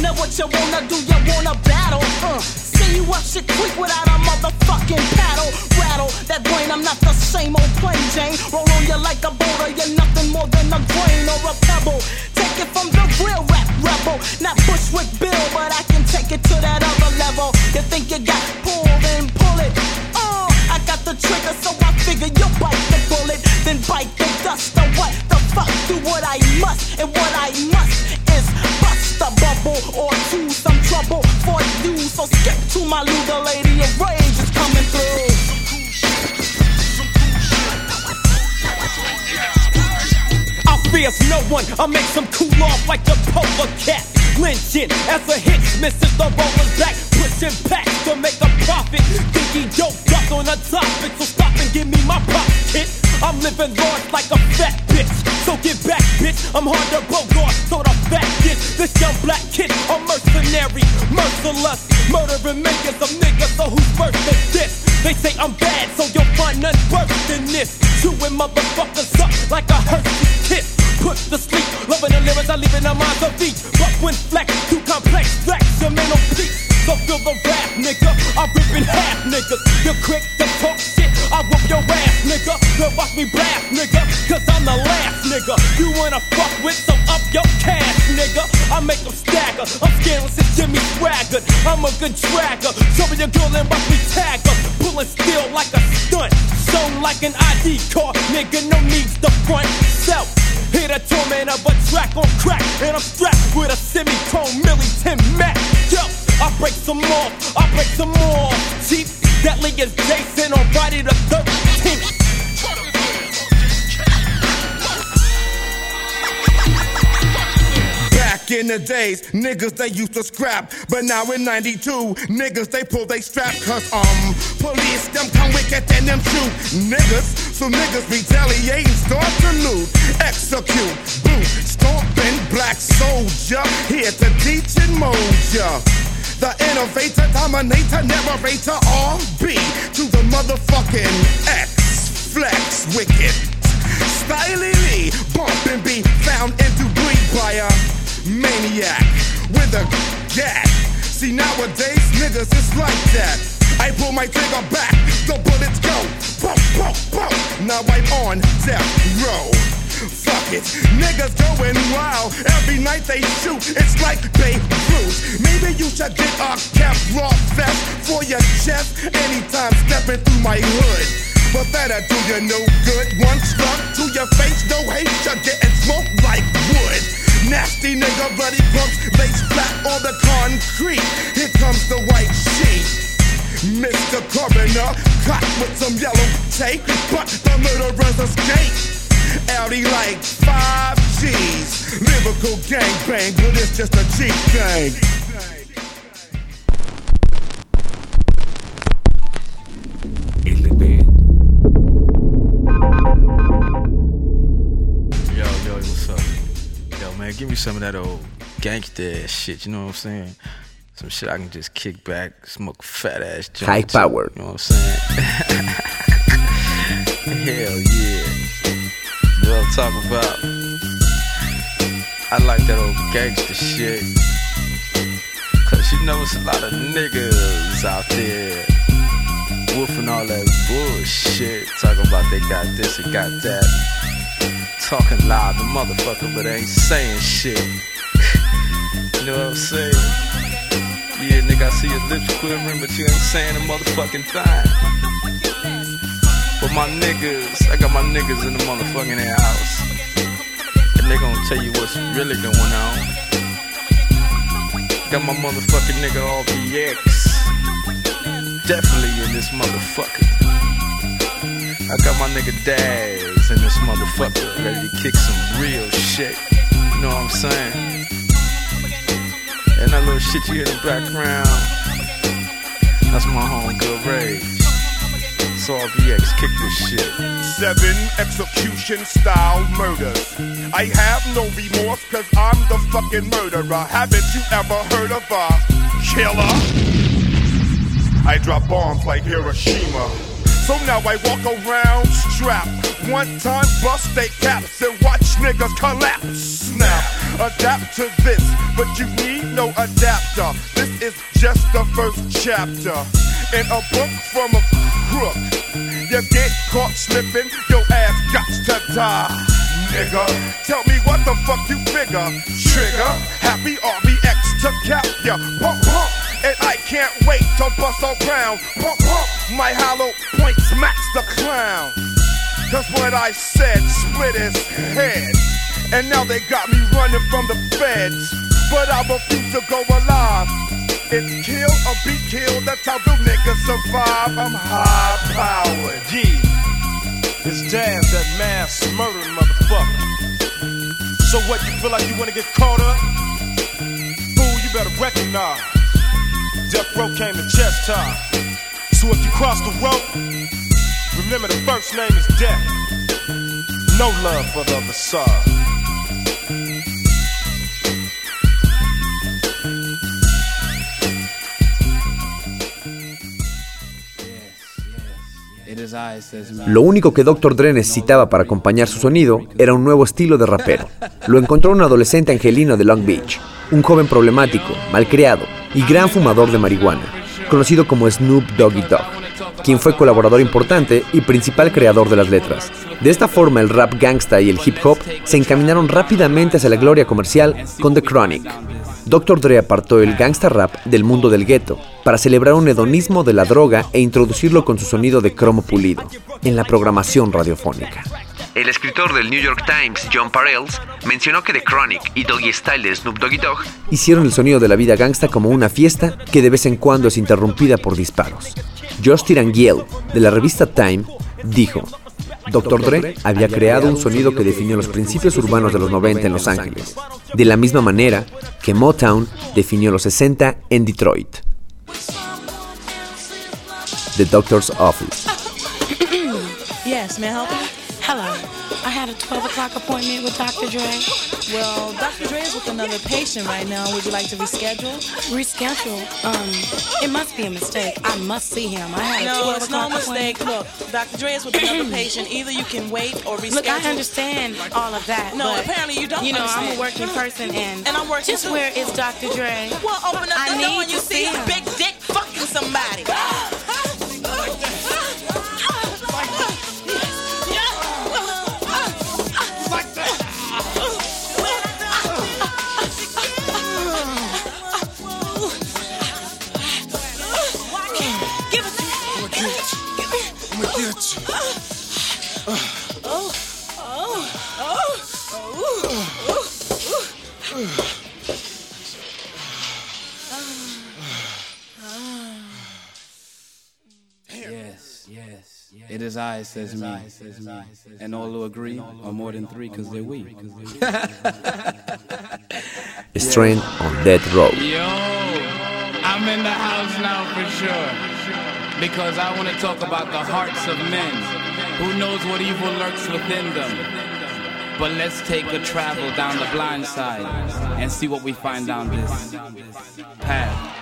Now what you wanna do? You wanna battle? Uh, see you up shit quick without a motherfucking paddle. Rattle that brain, I'm not the same old plain Jane. Roll on you like a boulder, you're nothing more than a grain or a pebble. Take it from the real rap rebel, not Bushwick Bill, but I can take it to that other level. You think you got pull, then pull it. Uh, I got the trigger, so I figure you'll bite the bullet, then bite the dust. Or what the fuck? Do what I must, and what I must is bust a bubble or to some trouble for you. So skip to my Luda lady of rage is coming through. Fears no one. I make some cool off like the polar cat. Lynching as a hit, misses the roller's back, pushing back to make a profit. Think he dope on a topic, so stop and give me my pop kit. I'm living large like a fat bitch, so get back, bitch. I'm hard to bogart, so the fact is, this young black kid, a mercenary, merciless, murdering millions of niggas. So who's first in this? They say I'm bad, so you'll find none worse than this. Chewing motherfuckers up like a Hershey's lyrics, I leave in the minds of each. But when flex, too complex, flex, your mental peace. So feel the rap, nigga. I'm ripping half, nigga. You're quick to talk shit, I whoop your ass, nigga. Then watch me blast, nigga. Cause I'm the last, nigga. You wanna fuck with, so up your cash, nigga. I make them stagger. I'm scandalous as Jimmy Swaggart. I'm a good dragger. Show me your girl and watch me tag her. Pulling steel like a stunt. Shown like an ID card, nigga. No needs to front self. A torment of a track on crack, and I'm strapped with a semi-chrome Millie 10 Mac. Yo, I break some more, I break some more. Chief, deadly as Jason on Friday the 13th. Back in the days, niggas they used to scrap, but now in 92, niggas they pull they strap, cause um, police them come wicked and them shoot niggas, so niggas retaliate and start to loot, execute, boot, stomping black soldier, here to teach and mold ya. The innovator, dominator, narrator, RB to the motherfucking X, flex, wicked. Stylily, bump and be found into bleed by a maniac with a gat. See, nowadays, niggas is like that. I pull my trigger back, the bullets go. Boom, boom, boom. Now I'm on death row. Fuck it, niggas going wild. Every night they shoot, it's like Beirut. Maybe you should get a Kevlar vest for your chest anytime stepping through my hood. But that'll do you no good. One struck to your face, no hate, you're getting smoked like wood. Nasty nigga, bloody punks, lace flat on the concrete. Here comes the white sheet. Mr. Coroner, caught with some yellow tape, but the murderers escaped. Audi like five G's, lyrical gangbang, but it's just a G thing. LB. Yo, yo, what's up? Yo, man, give me some of that old gangster shit, you know what I'm saying? Some shit I can just kick back, smoke fat ass joint. High powered. You know what I'm saying? *laughs* Hell yeah. What I'm talking about. I like that old gangster shit. Cause you know it's a lot of niggas out there woofing all that bullshit. Talking about they got this and got that. Talking loud, the motherfucker, but ain't saying shit. *laughs* you know what I'm saying? Yeah, nigga, I see your lips quivering, but you ain't saying a motherfucking thing. But my niggas, I got my niggas in the motherfucking house. And they gonna tell you what's really going on. Got my motherfucking nigga RBX. Definitely in this motherfucker. I got my nigga Daz in this motherfucker. Ready to kick some real shit. You know what I'm saying? And that little shit you hear in the background, that's my homegirl Ray. So RBX, kick this shit. Seven execution style murders. I have no remorse cause I'm the fucking murderer. Haven't you ever heard of a killer? I drop bombs like Hiroshima. So now I walk around strapped. One time bust they caps and watch niggas collapse. Snap, adapt to this, but you need no adapter. This is just the first chapter in a book from a crook. You get caught slipping, your ass got to die. Nigga, tell me what the fuck you figure. Trigger, happy RBX to cap ya. Pump, pump, and I can't wait to bust around. Pump, pump, my hollow point smacks the clown. Cause what I said split his head. And now they got me running from the feds. But I refuse to go alive. It's kill or be killed, that's how the niggas survive. I'm high powered. Yeah, it's Daz, that mass murdering motherfucker. So what, you feel like you wanna get caught up? Fool, you better recognize. Death row came to chest time. So if you cross the road, remember the first name is Death. No love for the. Lo único que Dr. Dre necesitaba para acompañar su sonido era un nuevo estilo de rapero. Lo encontró un adolescente angelino de Long Beach, un joven problemático, malcriado y gran fumador de marihuana, conocido como Snoop Doggy Dogg, quien fue colaborador importante y principal creador de las letras. De esta forma, el rap gangsta y el hip hop se encaminaron rápidamente hacia la gloria comercial con The Chronic. Dr. Dre apartó el gangsta rap del mundo del gueto para celebrar un hedonismo de la droga e introducirlo con su sonido de cromo pulido en la programación radiofónica. El escritor del New York Times, John Parells, mencionó que The Chronic y Doggy Style de Snoop Doggy Dogg hicieron el sonido de la vida gangsta como una fiesta que de vez en cuando es interrumpida por disparos. Josh Tirangiel, de la revista Time, dijo, Dr. Dre había creado un sonido que definió los principios urbanos de los 90 en Los Ángeles, de la misma manera que Motown definió los 60 en Detroit. The Doctor's Office. yes, may I help you? Hello. I had a 12 o'clock appointment with Dr. Dre. Well, Dr. Dre is with another patient right now. Would you like to reschedule? Reschedule? Um, it must be a mistake. I must see him. I had a 12 o'clock No, 12 it's no mistake. Look, Dr. Dre is with another patient. Either you can wait or reschedule. Look, I understand all of that. No, but, apparently you don't You know, understand. I'm a working person, and And I'm working Just too. where is Dr. Dre? Well, open up I the door and you see see a big dick fucking somebody. *gasps* *gasps* yes. It is I, says me. And all who agree are more than three because they're weak. *laughs* Strand on Death Row. Yo, I'm in the house now for sure. Because I want to talk about the hearts of men. Who knows what evil lurks within them? But let's take a travel down the blind side and see what we find down this path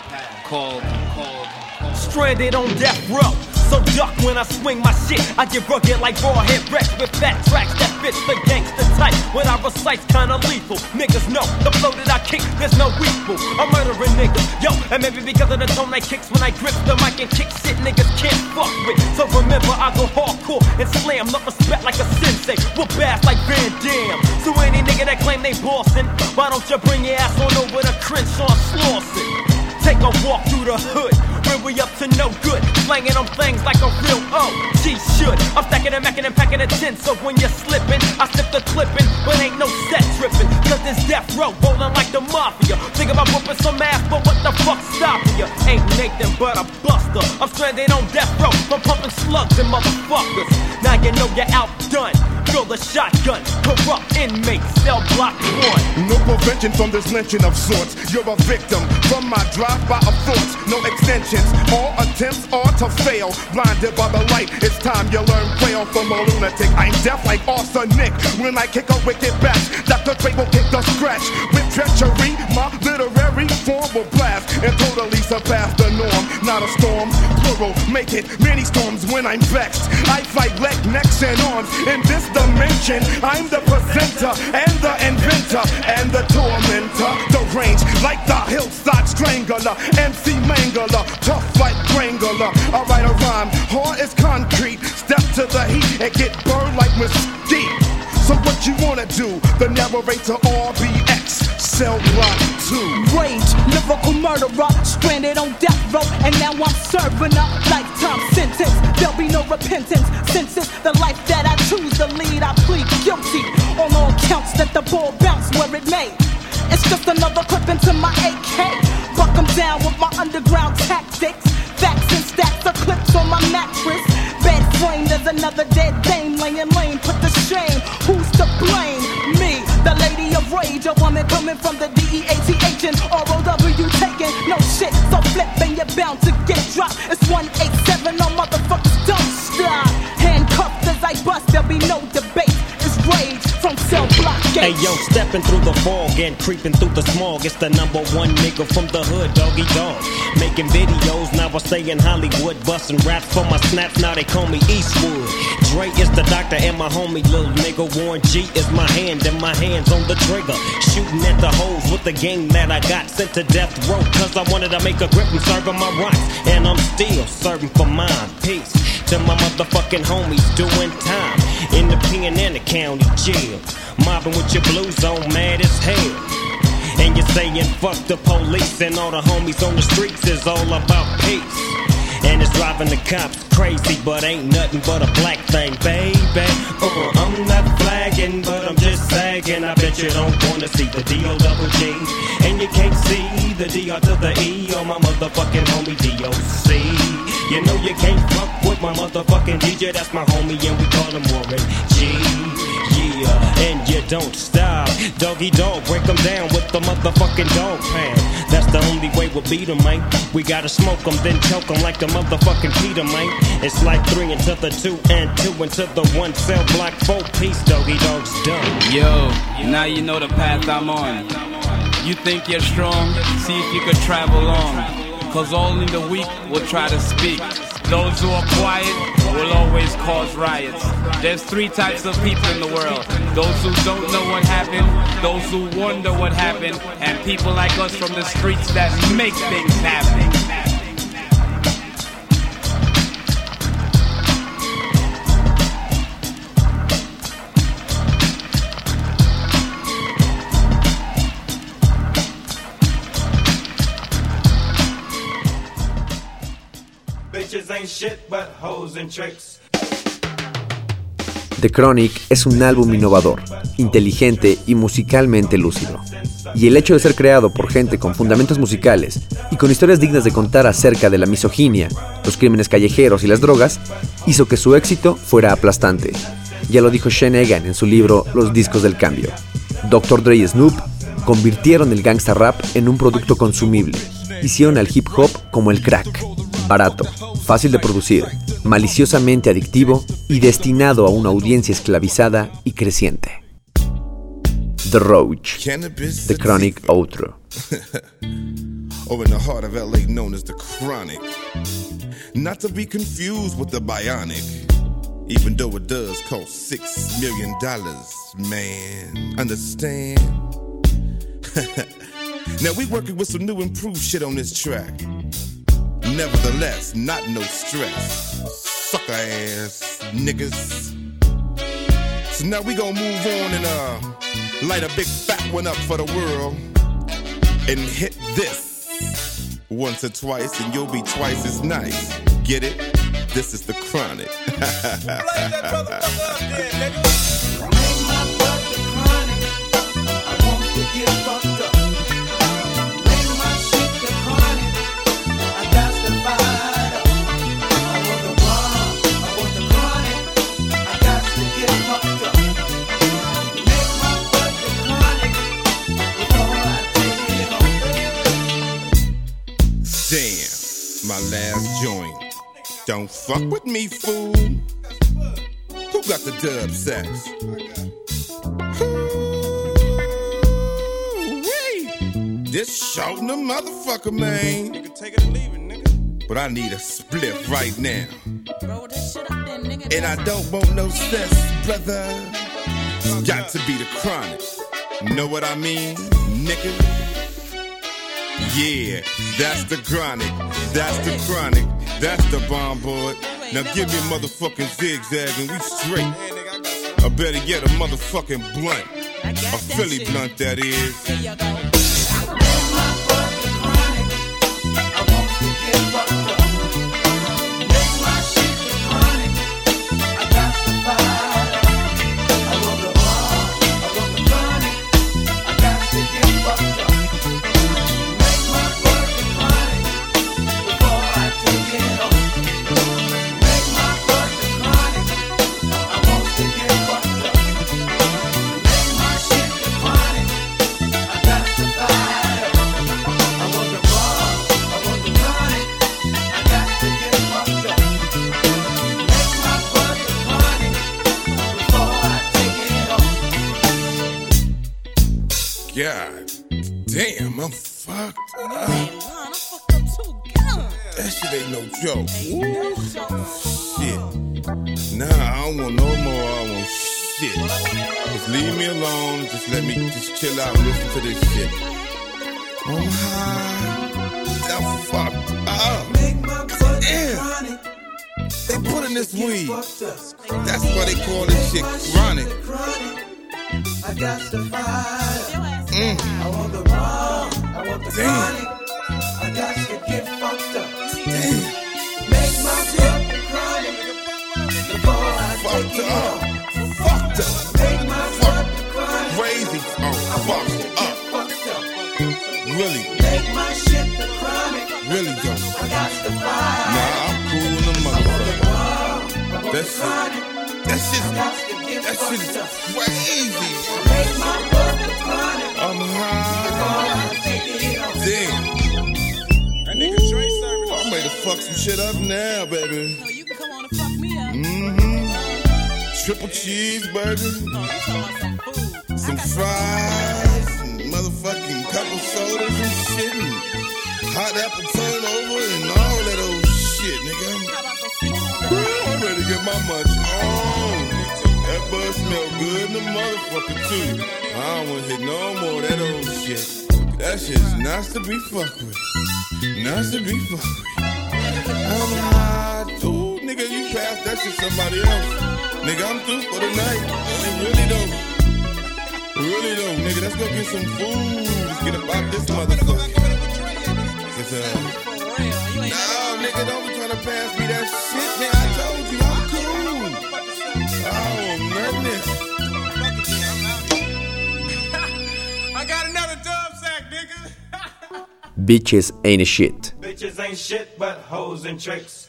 called called Stranded on death row. So duck when I swing my shit. I get rugged like Rawhead Rex with fat tracks that fits the gangster type. When I recite's kinda lethal. Niggas know the flow that I kick, there's no equal. I'm murdering niggas, yo, and maybe because of the tone I kicks when I grip the mic and kick shit niggas can't fuck with. So remember, I go hardcore and slam, not respect like a sensei. Whoop ass like Van Damme. So any nigga that claim they bossin', why don't you bring your ass on over to Crenshaw Slauson? Take a walk through the hood. When we up to no good, slanging on things like a real OG should. I'm stacking and macking and packing a tin, so when you're slipping, I slip the clipping, but ain't no set tripping. Cause this death row rolling like the mafia. Think about whooping some ass, but what the fuck stopping you? Ain't Nathan but a buster. I'm stranded on death row from pumping slugs and motherfuckers. Now you know you're outdone. Fill the shotgun, corrupt inmate, cell block one. No prevention from this lynching of sorts. You're a victim from my drive-by of thoughts. No extensions. All attempts are to fail. Blinded by the light, it's time you learn quail from a lunatic. I'm deaf like arsenic. When I kick a wicked bash, Dr. Dre will kick the scratch. With treachery, my literary form will blast and totally surpass the norm. Not a storm, plural, make it many storms when I'm vexed. I fight leg, necks, and arms in this dimension. I'm the presenter and the inventor and the tormentor. The range like the hillside strangler, MC Mangler, tough like Strangler. I write a rhyme, hard as concrete. Step to the heat and get burned like mesquite. So what you wanna do? The narrator RBX, cell block 2. Rage, lyrical murderer, stranded on death row, and now I'm serving a lifetime sentence. There'll be no repentance since it's the life that I choose to lead. I plead guilty on all counts that the ball bounce where it may. It's just another clip into my AK. Buck 'em down with my underground tactics. Facts and stacks of clips on my mattress. Bed frame, there's another dead dame laying lame. Put the shame. Who's to blame? Me, the lady rage, a woman coming from the DEATH and ROW taking no shit. So flip and you're bound to get dropped. It's 187 on motherfuckers, don't stop. Handcuffed as I bust, there'll be no Hey yo, stepping through the fog and creeping through the smog. It's the number one nigga from the hood, Doggy Dogg. Making videos, now I stay in Hollywood. Busting raps for my snaps, now they call me Eastwood. Dre is the doctor and my homie, little nigga. Warren G is my hand and my hands on the trigger. Shooting at the hoes with the game that I got. Sent to death row, cause I wanted to make a grip and serving my rights. And I'm still serving for mine. Peace to my motherfucking homies doing time in the pen the county jail. Mobbing with your blues on, mad as hell. And you're saying fuck the police and all the homies on the streets is all about peace. And it's driving the cops crazy, but ain't nothing but a black thing, baby. Uh, I'm not flagging, but I'm just sagging. I bet you don't wanna see the D-O double G. And you can't see the D-R to the E on my motherfucking homie D-O-C. You know you can't fuck with my motherfucking DJ, that's my homie, and we call him Warren G. Yeah, and you don't stop. Doggy Dogg, break 'em down with the motherfucking dog pound. That's the only way we'll beat 'em, man. We gotta smoke 'em, then choke 'em like the motherfucking Peter, man. It's like three into the two and two into the one cell block four piece. Doggy Dogg's done. Yo, now you know the path I'm on. You think you're strong? See if you could travel on. Cause only the weak will try to speak. Those who are quiet will always cause riots. There's three types of people in the world. Those who don't know what happened, those who wonder what happened, and people like us from the streets that make things happen. The Chronic es un álbum innovador, inteligente y musicalmente lúcido. Y el hecho de ser creado por gente con fundamentos musicales y con historias dignas de contar acerca de la misoginia, los crímenes callejeros y las drogas, hizo que su éxito fuera aplastante. Ya lo dijo Shane Egan en su libro Los discos del cambio. Dr. Dre y Snoop convirtieron el gangsta rap en un producto consumible. Hicieron al hip hop como el crack, barato, fácil de producir, maliciosamente adictivo y destinado a una audiencia esclavizada y creciente. The Roach, The Chronic Outro. *laughs* or in the heart of LA known as the chronic. Not to be confused with the bionic, even though it does cost six million dollars, man. Understand? *laughs* now we working with some new improved shit on this track. Nevertheless, not no stress. Sucker ass niggas. So now we gonna move on and uh light a big fat one up for the world and hit this once or twice and you'll be twice as nice. Get it? This is the chronic. *laughs* fuck with me, fool. Who got the dub sack? Ooh-wee. This shouting the motherfucker, man. You can take it or leave it, nigga. But I need a spliff right now. And I don't want no stress, brother. It's got to be the chronic. Know what I mean, nigga? Yeah, that's the chronic. That's the chronic. That's the bomb board. Now give me a motherfucking zigzag and we straight. Or better yet, a motherfucking blunt. A Philly blunt, that is. Shit ain't no. Woo. Shit. Nah, I don't want no more. I want shit. Just leave me alone. Just let me just chill out and listen to this shit. I'm high. I'm fucked up. Damn. They put in this weed. That's why they call this shit chronic. I got the fire. Mm. I want the raw. I want the Damn. chronic. I got to I Fucked take it up. Fucked up. Make my fucking chronic Crazy. I'm fucked up. fucked up. Really, Make my shit the chronic. really though. I got the fire. Nah, I'm cool in the motherfucker. That shit, that shit, that shit is crazy. Make my fucking chronic. I'm high. Damn. That nigga Dre serving I'm ready to fuck some shit up now, baby. Oh, you can come on and fuck me up. Mm-hmm. Triple cheeseburger, some fries, and motherfucking couple sodas and shit, and hot apple turnover and all that old shit, nigga. I'm, I'm ready to get my munch on. That bud smell good in the motherfucker too. I don't wanna hit no more of that old shit. That shit's nice to be fucked with. Nice to be fucked with. I'm high too, nigga. You pass that shit somebody else. Nigga, I'm through for the night. It really though. Really though, nigga. Let's go get some food. Let's get about this motherfucker. It's, uh, no, nigga, don't be trying to pass me that shit, man. I told you I'm cool. I don't. *laughs* I got another dub sack, nigga. *laughs* Bitches ain't shit. Bitches ain't shit but hoes and tricks.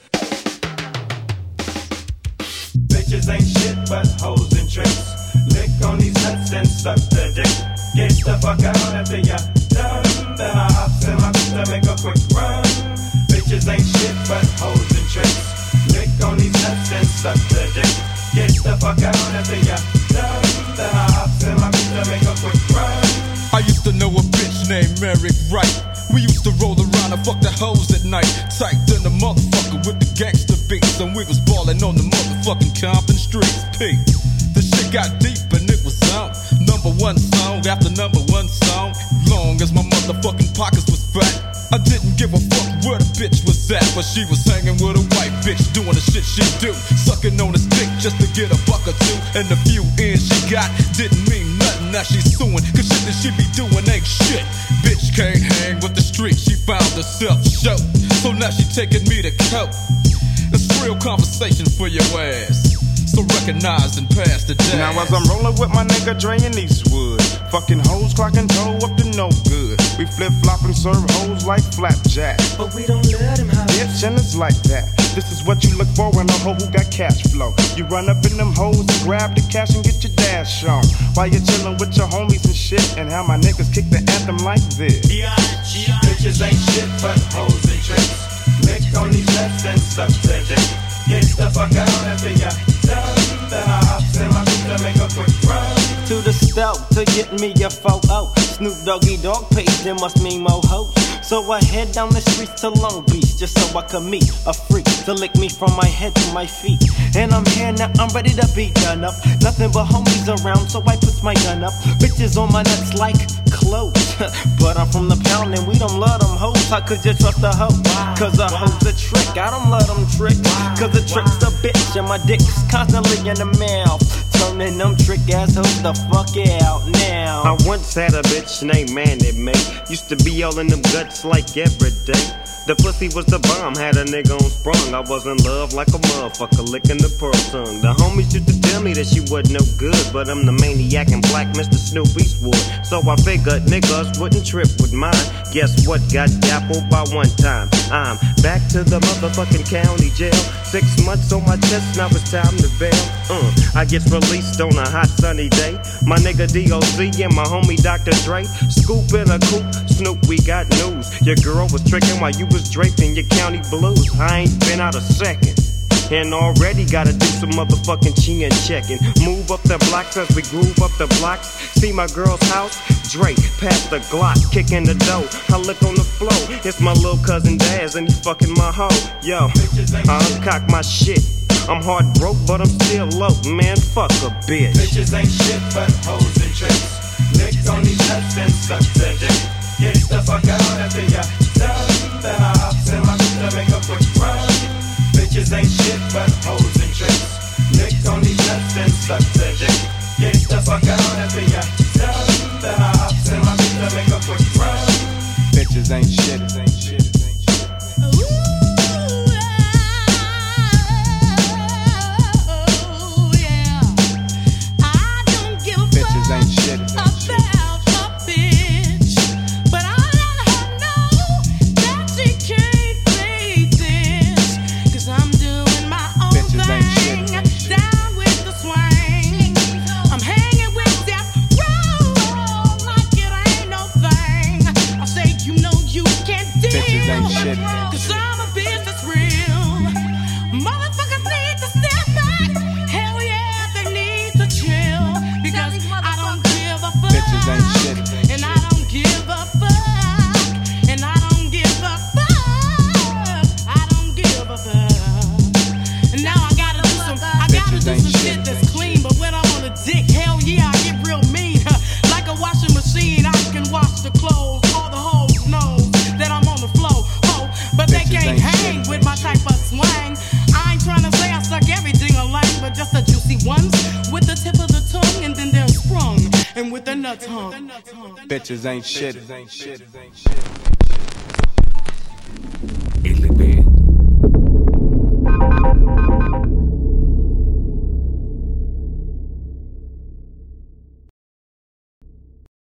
bitches ain't shit but hoes and tricks. Lick on these nuts and suck the dick. Get the fuck out after ya done. Then I hops in my to make a quick run. Bitches ain't shit but hoes and tricks. Lick on these nuts and suck the dick. Get the fuck out after ya done. Then I hops in my to make a quick run. I used to know a bitch named Eric Wright. We used to roll around and fuck the hoes at night. Tight than the motherfucker with the gangster and we was ballin' on the motherfucking Compton streets. P. The shit got deep and it was out. Number one song after number one song. Long as my motherfucking pockets was fat. I didn't give a fuck where the bitch was at, but she was hanging with a white bitch doing the shit she do. Sucking on his dick just to get a buck or two. And the few ends she got didn't mean nothing. Now she's suing, cause shit that she be doing ain't shit. Bitch can't hang with the street, she found herself show. So now she taking me to court. It's real conversation for your ass. So recognize and pass the day. Now as I'm rolling with my nigga Dre in Eastwood, fucking hoes clocking toe up to no good. We flip flop and serve hoes like flapjack. But we don't let him have Bitch, and it's like that. This is what you look for in a hoe who got cash flow. You run up in them hoes and grab the cash and get your dash on. While you're chilling with your homies and shit, and how my niggas kick the anthem like this. Bitches ain't shit but hoes and tricks. Nuts and suck to. Get the fuck out ya done. Then I in my to make a quick run. to the stove to get me a photo. Snoop Doggy Dogg page, there must mean more hoes. So I head down the streets to Long Beach just so I could meet a freak to lick me from my head to my feet. And I'm here now, I'm ready to be done up. Nothing but homies around, so I put my gun up. Bitches on my nuts like clothes. *laughs* but I'm from the pound and we don't love them hoes. How could you trust a hoe? Cause a hoe's a trick. I don't love them trick. Cause a trick's a bitch and my dick's constantly in the mouth. Them trick ass hoes the fuck out now. I once had a bitch named Mandy Mae. Used to be all in them guts like every day. The pussy was the bomb, had a nigga on sprung. I was in love like a motherfucker, licking the pearl tongue. The homies used to tell me that she wasn't no good, but I'm the maniac and black Mr. Snoop Eastwood. So I figured niggas wouldn't trip with mine. Guess what? Got dappled by one time. I'm back to the motherfucking county jail. Six months on my chest, now it's time to bail. Uh, I get released on a hot sunny day. My nigga DOC and my homie Dr. Dre. Scoop in a coupe, Snoop, we got news. Your girl was tricking while you was draped in your county blues. I ain't been out a second. And already gotta do some motherfucking chin checking. Move up the blocks as we groove up the blocks. See my girl's house? Drake, past the Glock, kicking the dough. I look on the floor, it's my little cousin Daz, and he fucking my hoe. Yo, I uncock my shit. I'm hard broke, but I'm still low. Man, fuck a bitch. Bitches ain't shit but hoes and tricks. Lick on these nuts and suck to dick. Get the fuck out after ya Bitches ain't shit but hoes and tricks. Lick on these nuts and suck to dick. Get the fuck out after ya done. Then I hops in my coupe to make a quick run. Bitches ain't shit, ain't shit, ain't Bitches ain't shit, shit, ain't shit.